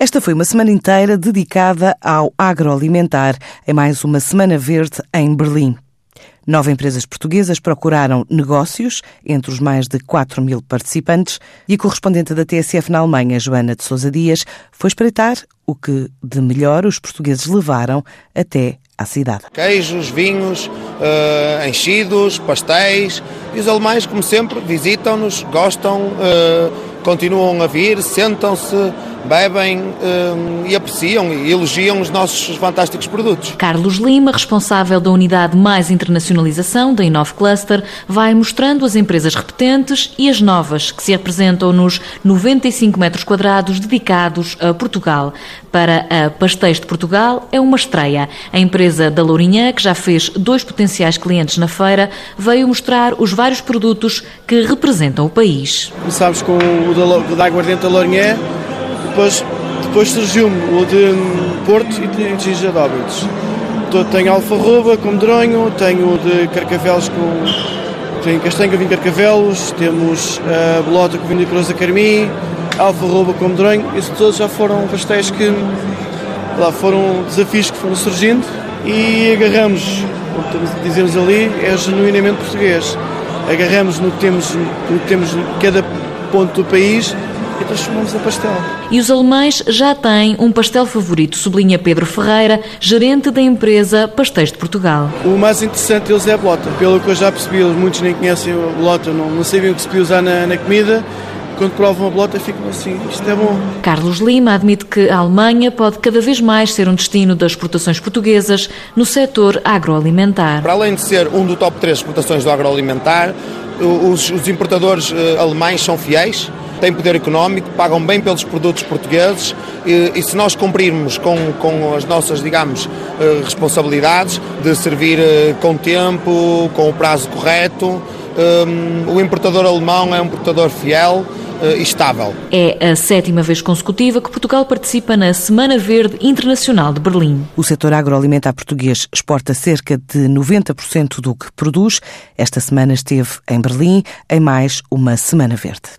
Esta foi uma semana inteira dedicada ao agroalimentar, em mais uma Semana Verde em Berlim. Nove empresas portuguesas procuraram negócios entre os mais de 4 mil participantes e a correspondente da TSF na Alemanha, Joana de Sousa Dias, foi espreitar o que de melhor os portugueses levaram até à cidade. Queijos, vinhos, uh, enchidos, pastéis. E os alemães, como sempre, visitam-nos, gostam, uh, continuam a vir, sentam-se, bebem um, e apreciam e elogiam os nossos fantásticos produtos. Carlos Lima, responsável da unidade mais internacionalização da Inove Cluster, vai mostrando as empresas repetentes e as novas que se apresentam nos 95 metros quadrados dedicados a Portugal. Para a Pastéis de Portugal é uma estreia. A empresa da Lourinhã, que já fez dois potenciais clientes na feira, veio mostrar os vários produtos que representam o país. Começámos com o da Aguardente da Lourinhã, depois, surgiu-me o de Porto e de de Óbidos. Tenho alfarroba com medronho, tenho de carcavelos com. Tenho castanha vinho carcavelos, temos a bolota com vinho de cruz da carmim, alfarroba com medronho. Isso todos já foram pastéis que. Lá foram desafios que foram surgindo e agarramos, como dizemos ali, é genuinamente português. Agarramos no que temos, no que temos em cada ponto do país e transformamos a pastel. E os alemães já têm um pastel favorito, sublinha Pedro Ferreira, gerente da empresa Pastéis de Portugal. O mais interessante deles é a bolota. Pelo que eu já percebi, muitos nem conhecem a bolota, não, não sabiam o que se podia usar na, na comida quando provam a bolota ficam assim, isto é bom. Carlos Lima admite que a Alemanha pode cada vez mais ser um destino das exportações portuguesas no setor agroalimentar. Para além de ser um do top 3 exportações do agroalimentar, os, os importadores uh, alemães são fiéis têm poder económico, pagam bem pelos produtos portugueses e, e se nós cumprirmos com, com as nossas, digamos, eh, responsabilidades de servir eh, com tempo, com o prazo correto, um, o importador alemão é um importador fiel e estável. É a sétima vez consecutiva que Portugal participa na Semana Verde Internacional de Berlim. O setor agroalimentar português exporta cerca de 90% do que produz. Esta semana esteve em Berlim em mais uma Semana Verde.